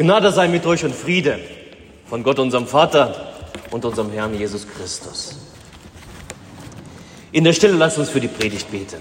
Gnade sei mit euch und Friede von Gott, unserem Vater und unserem Herrn Jesus Christus. In der Stille lasst uns für die Predigt beten.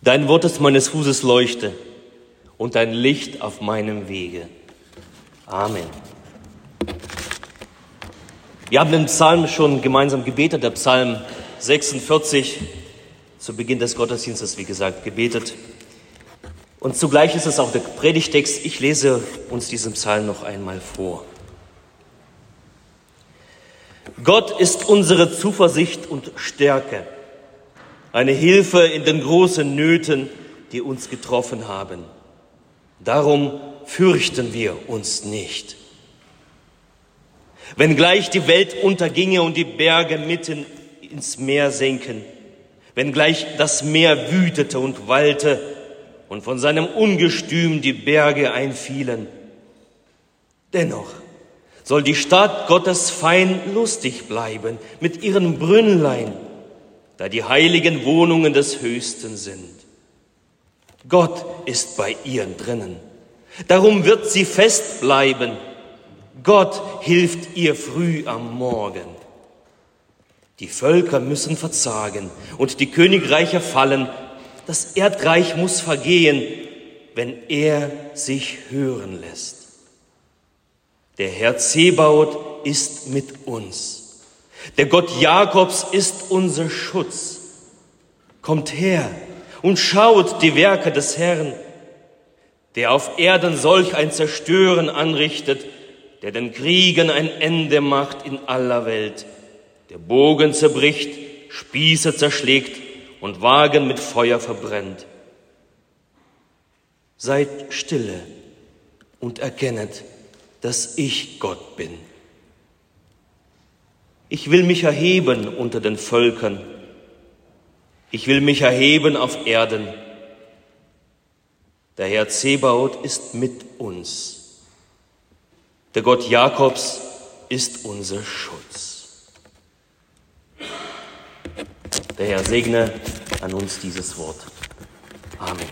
Dein Wort ist meines Fußes Leuchte und dein Licht auf meinem Wege. Amen. Wir haben den Psalm schon gemeinsam gebetet, der Psalm 46, zu Beginn des Gottesdienstes, wie gesagt, gebetet. Und zugleich ist es auch der Predigtext. Ich lese uns diesen Psalm noch einmal vor. Gott ist unsere Zuversicht und Stärke eine Hilfe in den großen Nöten, die uns getroffen haben. Darum fürchten wir uns nicht. Wenngleich die Welt unterginge und die Berge mitten ins Meer senken, wenngleich das Meer wütete und wallte und von seinem Ungestüm die Berge einfielen, dennoch soll die Stadt Gottes fein lustig bleiben mit ihren Brünnlein da die heiligen Wohnungen des Höchsten sind. Gott ist bei ihr drinnen. Darum wird sie fest bleiben. Gott hilft ihr früh am Morgen. Die Völker müssen verzagen und die Königreiche fallen. Das Erdreich muss vergehen, wenn er sich hören lässt. Der Herr Zebaut ist mit uns. Der Gott Jakobs ist unser Schutz. Kommt her und schaut die Werke des Herrn, der auf Erden solch ein Zerstören anrichtet, der den Kriegen ein Ende macht in aller Welt, der Bogen zerbricht, Spieße zerschlägt und Wagen mit Feuer verbrennt. Seid stille und erkennet, dass ich Gott bin. Ich will mich erheben unter den Völkern. Ich will mich erheben auf Erden. Der Herr Zebaoth ist mit uns. Der Gott Jakobs ist unser Schutz. Der Herr segne an uns dieses Wort. Amen.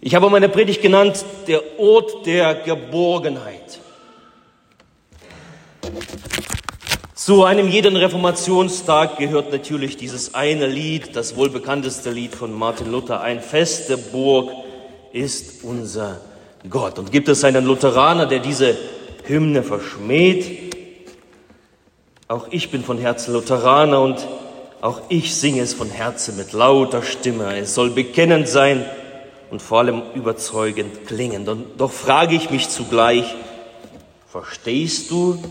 Ich habe meine Predigt genannt, der Ort der Geborgenheit. Zu einem jeden Reformationstag gehört natürlich dieses eine Lied, das wohl bekannteste Lied von Martin Luther, ein feste Burg ist unser Gott. Und gibt es einen Lutheraner, der diese Hymne verschmäht? Auch ich bin von Herzen Lutheraner und auch ich singe es von Herzen mit lauter Stimme. Es soll bekennend sein und vor allem überzeugend klingen. Doch frage ich mich zugleich, verstehst du,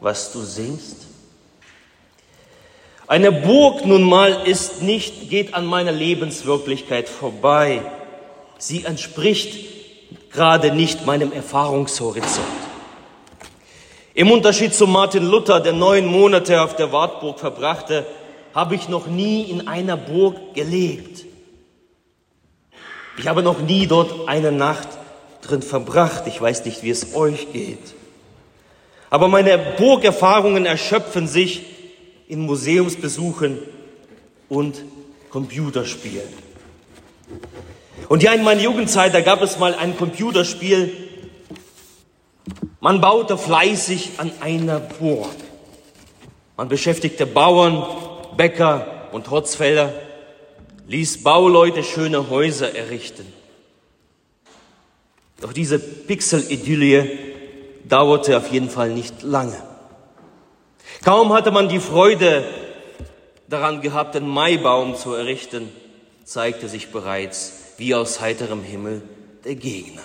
was du singst? Eine Burg nun mal ist nicht, geht an meiner Lebenswirklichkeit vorbei. Sie entspricht gerade nicht meinem Erfahrungshorizont. Im Unterschied zu Martin Luther, der neun Monate auf der Wartburg verbrachte, habe ich noch nie in einer Burg gelebt. Ich habe noch nie dort eine Nacht drin verbracht. Ich weiß nicht, wie es euch geht. Aber meine Burgerfahrungen erschöpfen sich in Museumsbesuchen und Computerspielen. Und ja, in meiner Jugendzeit, da gab es mal ein Computerspiel. Man baute fleißig an einer Burg. Man beschäftigte Bauern, Bäcker und Hotzfelder, ließ Bauleute schöne Häuser errichten. Doch diese Pixel-Idylle dauerte auf jeden Fall nicht lange. Kaum hatte man die Freude daran gehabt, den Maibaum zu errichten, zeigte sich bereits wie aus heiterem Himmel der Gegner.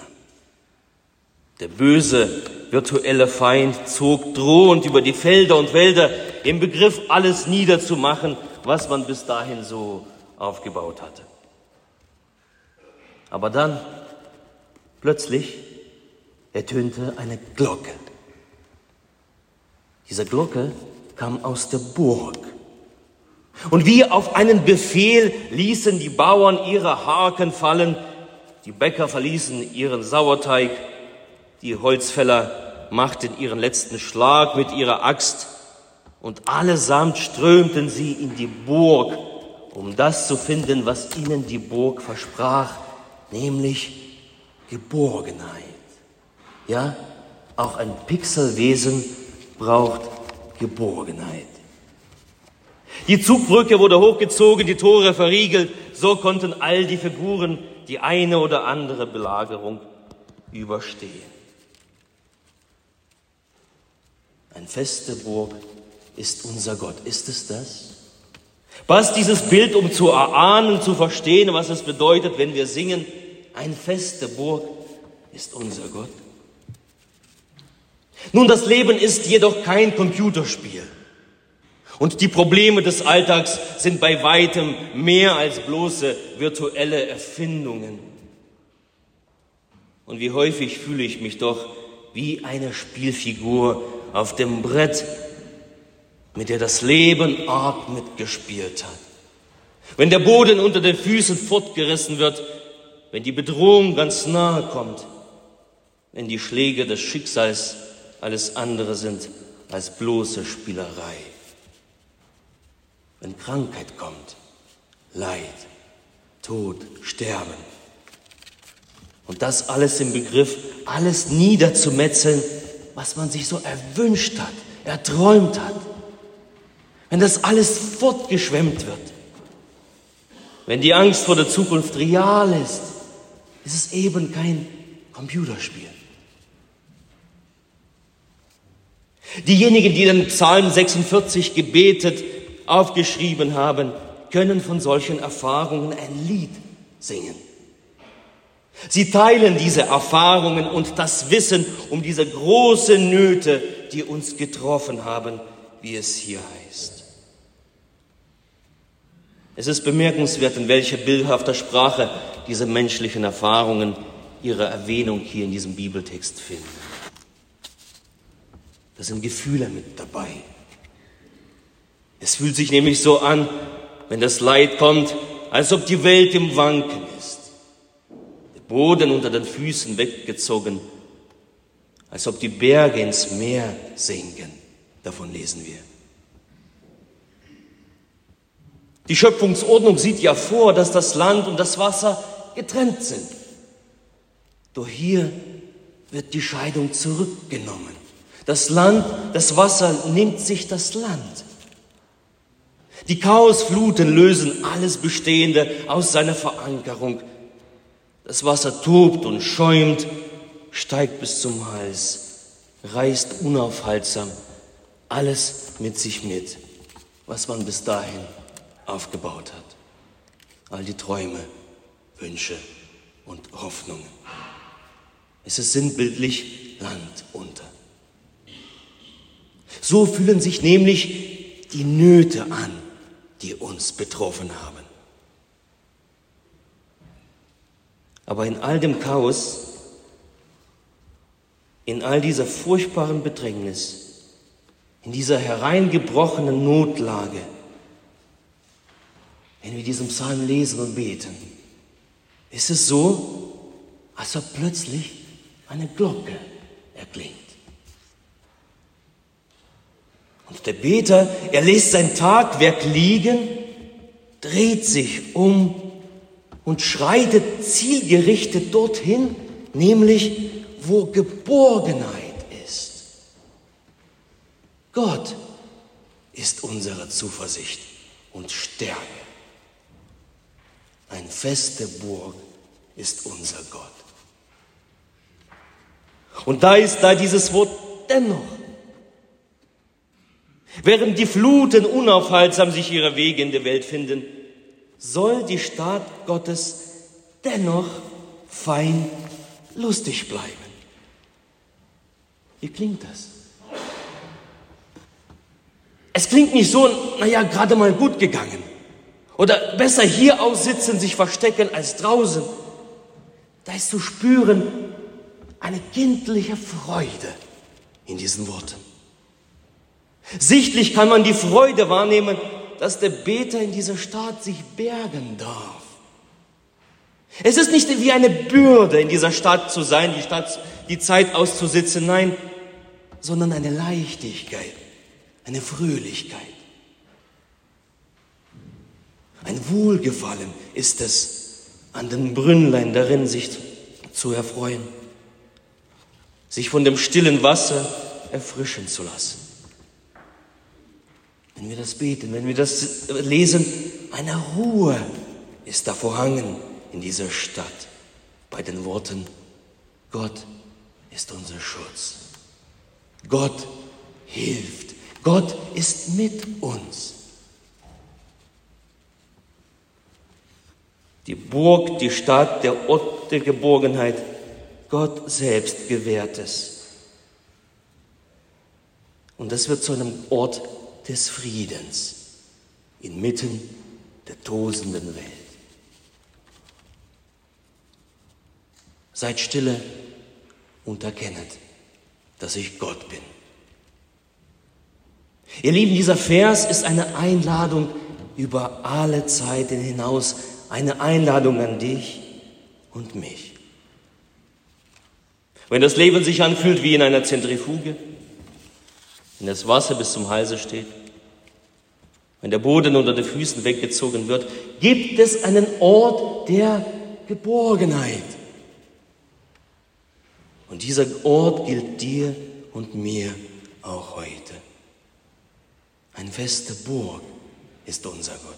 Der böse virtuelle Feind zog drohend über die Felder und Wälder im Begriff, alles niederzumachen, was man bis dahin so aufgebaut hatte. Aber dann, plötzlich, ertönte eine Glocke. Diese Glocke kam aus der Burg. Und wie auf einen Befehl ließen die Bauern ihre Haken fallen Die Bäcker verließen ihren Sauerteig, die Holzfäller machten ihren letzten Schlag mit ihrer Axt und allesamt strömten sie in die Burg, um das zu finden, was ihnen die Burg versprach, nämlich Geborgenheit. Ja, auch ein Pixelwesen braucht Geborgenheit. Die Zugbrücke wurde hochgezogen, die Tore verriegelt, so konnten all die Figuren die eine oder andere Belagerung überstehen. Ein feste Burg ist unser Gott. Ist es das? Passt dieses Bild, um zu erahnen, zu verstehen, was es bedeutet, wenn wir singen, ein feste Burg ist unser Gott? Nun, das Leben ist jedoch kein Computerspiel. Und die Probleme des Alltags sind bei weitem mehr als bloße virtuelle Erfindungen. Und wie häufig fühle ich mich doch wie eine Spielfigur auf dem Brett, mit der das Leben arg mitgespielt hat. Wenn der Boden unter den Füßen fortgerissen wird, wenn die Bedrohung ganz nahe kommt, wenn die Schläge des Schicksals alles andere sind als bloße Spielerei. Wenn Krankheit kommt, Leid, Tod, Sterben. Und das alles im Begriff, alles niederzumetzeln, was man sich so erwünscht hat, erträumt hat. Wenn das alles fortgeschwemmt wird. Wenn die Angst vor der Zukunft real ist, ist es eben kein Computerspiel. Diejenigen, die den Psalm 46 gebetet, aufgeschrieben haben, können von solchen Erfahrungen ein Lied singen. Sie teilen diese Erfahrungen und das Wissen um diese großen Nöte, die uns getroffen haben, wie es hier heißt. Es ist bemerkenswert, in welcher bildhafter Sprache diese menschlichen Erfahrungen ihre Erwähnung hier in diesem Bibeltext finden. Da sind Gefühle mit dabei. Es fühlt sich nämlich so an, wenn das Leid kommt, als ob die Welt im Wanken ist. Der Boden unter den Füßen weggezogen, als ob die Berge ins Meer sinken. Davon lesen wir. Die Schöpfungsordnung sieht ja vor, dass das Land und das Wasser getrennt sind. Doch hier wird die Scheidung zurückgenommen. Das Land, das Wasser nimmt sich das Land. Die Chaosfluten lösen alles Bestehende aus seiner Verankerung. Das Wasser tobt und schäumt, steigt bis zum Hals, reißt unaufhaltsam alles mit sich mit, was man bis dahin aufgebaut hat. All die Träume, Wünsche und Hoffnungen. Es ist sinnbildlich Land. So fühlen sich nämlich die Nöte an, die uns betroffen haben. Aber in all dem Chaos, in all dieser furchtbaren Bedrängnis, in dieser hereingebrochenen Notlage, wenn wir diesen Psalm lesen und beten, ist es so, als ob plötzlich eine Glocke erklingt. Und der Beter, er lässt sein Tagwerk liegen, dreht sich um und schreitet zielgerichtet dorthin, nämlich wo Geborgenheit ist. Gott ist unsere Zuversicht und Stärke. Ein feste Burg ist unser Gott. Und da ist da dieses Wort dennoch. Während die Fluten unaufhaltsam sich ihre Wege in der Welt finden, soll die Staat Gottes dennoch fein lustig bleiben. Wie klingt das? Es klingt nicht so, naja, gerade mal gut gegangen. Oder besser hier aussitzen, sich verstecken als draußen. Da ist zu spüren eine kindliche Freude in diesen Worten. Sichtlich kann man die Freude wahrnehmen, dass der Beter in dieser Stadt sich bergen darf. Es ist nicht wie eine Bürde, in dieser Stadt zu sein, die, Stadt, die Zeit auszusitzen, nein, sondern eine Leichtigkeit, eine Fröhlichkeit. Ein Wohlgefallen ist es, an den Brünnlein darin sich zu erfreuen, sich von dem stillen Wasser erfrischen zu lassen. Wenn wir das beten, wenn wir das lesen, eine Ruhe ist da vorhangen in dieser Stadt bei den Worten, Gott ist unser Schutz. Gott hilft. Gott ist mit uns. Die Burg, die Stadt, der Ort der Geborgenheit, Gott selbst gewährt es. Und das wird zu einem Ort des Friedens inmitten der tosenden Welt. Seid stille und erkennet, dass ich Gott bin. Ihr Lieben, dieser Vers ist eine Einladung über alle Zeiten hinaus, eine Einladung an dich und mich. Wenn das Leben sich anfühlt wie in einer Zentrifuge, wenn das Wasser bis zum Halse steht, wenn der Boden unter den Füßen weggezogen wird, gibt es einen Ort der Geborgenheit. Und dieser Ort gilt dir und mir auch heute. Eine feste Burg ist unser Gott.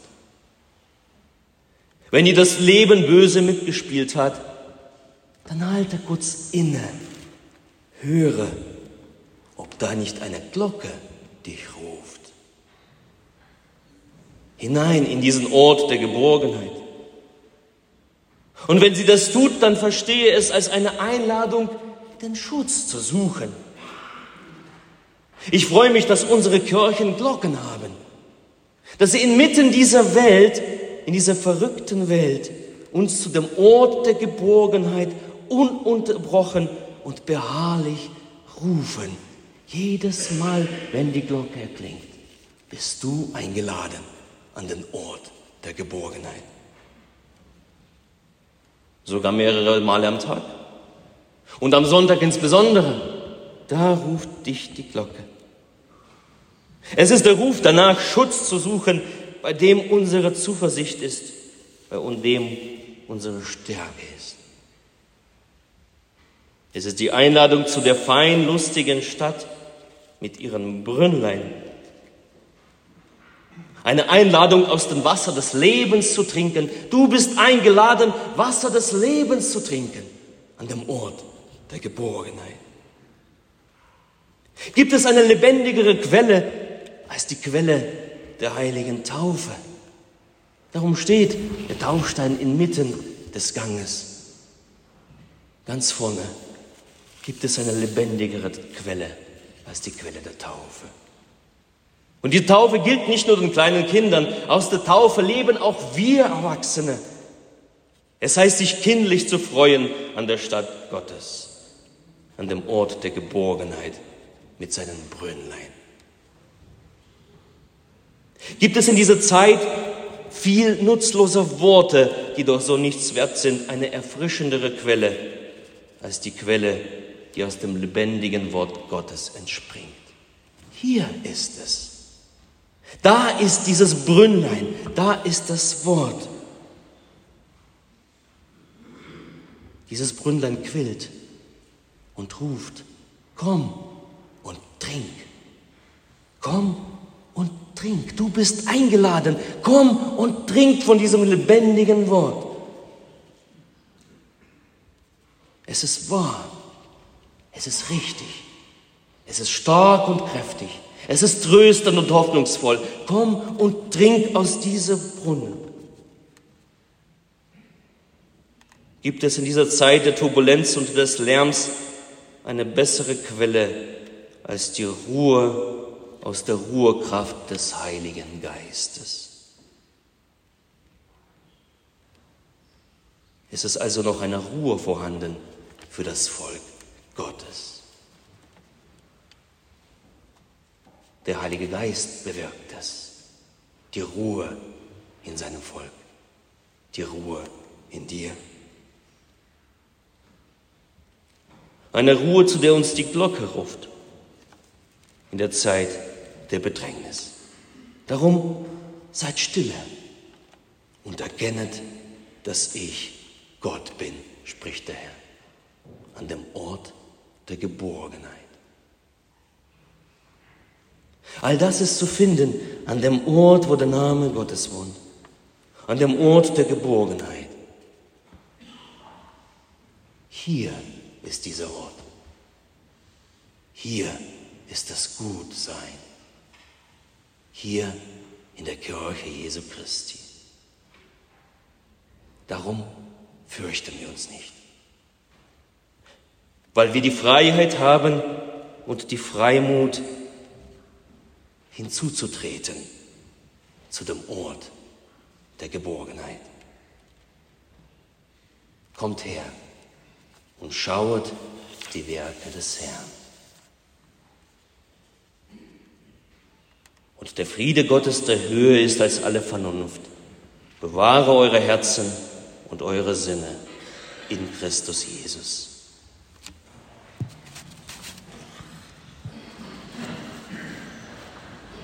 Wenn dir das Leben böse mitgespielt hat, dann halte kurz inne, höre, da nicht eine Glocke dich ruft. Hinein in diesen Ort der Geborgenheit. Und wenn sie das tut, dann verstehe es als eine Einladung, den Schutz zu suchen. Ich freue mich, dass unsere Kirchen Glocken haben, dass sie inmitten dieser Welt, in dieser verrückten Welt, uns zu dem Ort der Geborgenheit ununterbrochen und beharrlich rufen. Jedes Mal, wenn die Glocke erklingt, bist du eingeladen an den Ort der Geborgenheit. Sogar mehrere Male am Tag. Und am Sonntag insbesondere, da ruft dich die Glocke. Es ist der Ruf danach, Schutz zu suchen, bei dem unsere Zuversicht ist, bei dem unsere Stärke ist. Es ist die Einladung zu der fein lustigen Stadt mit ihren Brünnlein. Eine Einladung aus dem Wasser des Lebens zu trinken. Du bist eingeladen, Wasser des Lebens zu trinken an dem Ort der Geborgenheit. Gibt es eine lebendigere Quelle als die Quelle der heiligen Taufe? Darum steht der Taufstein inmitten des Ganges. Ganz vorne gibt es eine lebendigere Quelle als die Quelle der Taufe. Und die Taufe gilt nicht nur den kleinen Kindern. Aus der Taufe leben auch wir Erwachsene. Es heißt, sich kindlich zu freuen an der Stadt Gottes an dem Ort der Geborgenheit mit seinen Brünnlein. Gibt es in dieser Zeit viel nutzloser Worte, die doch so nichts wert sind, eine erfrischendere Quelle als die Quelle, die aus dem lebendigen Wort Gottes entspringt. Hier ist es. Da ist dieses Brünnlein, da ist das Wort. Dieses Brünnlein quillt und ruft, komm und trink. Komm und trink. Du bist eingeladen. Komm und trink von diesem lebendigen Wort. Es ist wahr. Es ist richtig. Es ist stark und kräftig. Es ist tröstend und hoffnungsvoll. Komm und trink aus diesem Brunnen. Gibt es in dieser Zeit der Turbulenz und des Lärms eine bessere Quelle als die Ruhe aus der Ruhekraft des Heiligen Geistes. Es ist also noch eine Ruhe vorhanden für das Volk Gottes. Der Heilige Geist bewirkt es. Die Ruhe in seinem Volk. Die Ruhe in dir. Eine Ruhe, zu der uns die Glocke ruft. In der Zeit der Bedrängnis. Darum seid stille und erkennet, dass ich Gott bin, spricht der Herr, an dem Ort, der Geborgenheit. All das ist zu finden an dem Ort, wo der Name Gottes wohnt, an dem Ort der Geborgenheit. Hier ist dieser Ort. Hier ist das Gutsein. Hier in der Kirche Jesu Christi. Darum fürchten wir uns nicht. Weil wir die Freiheit haben und die Freimut hinzuzutreten zu dem Ort der Geborgenheit. Kommt her und schauet die Werke des Herrn. Und der Friede Gottes der Höhe ist als alle Vernunft. Bewahre eure Herzen und eure Sinne in Christus Jesus.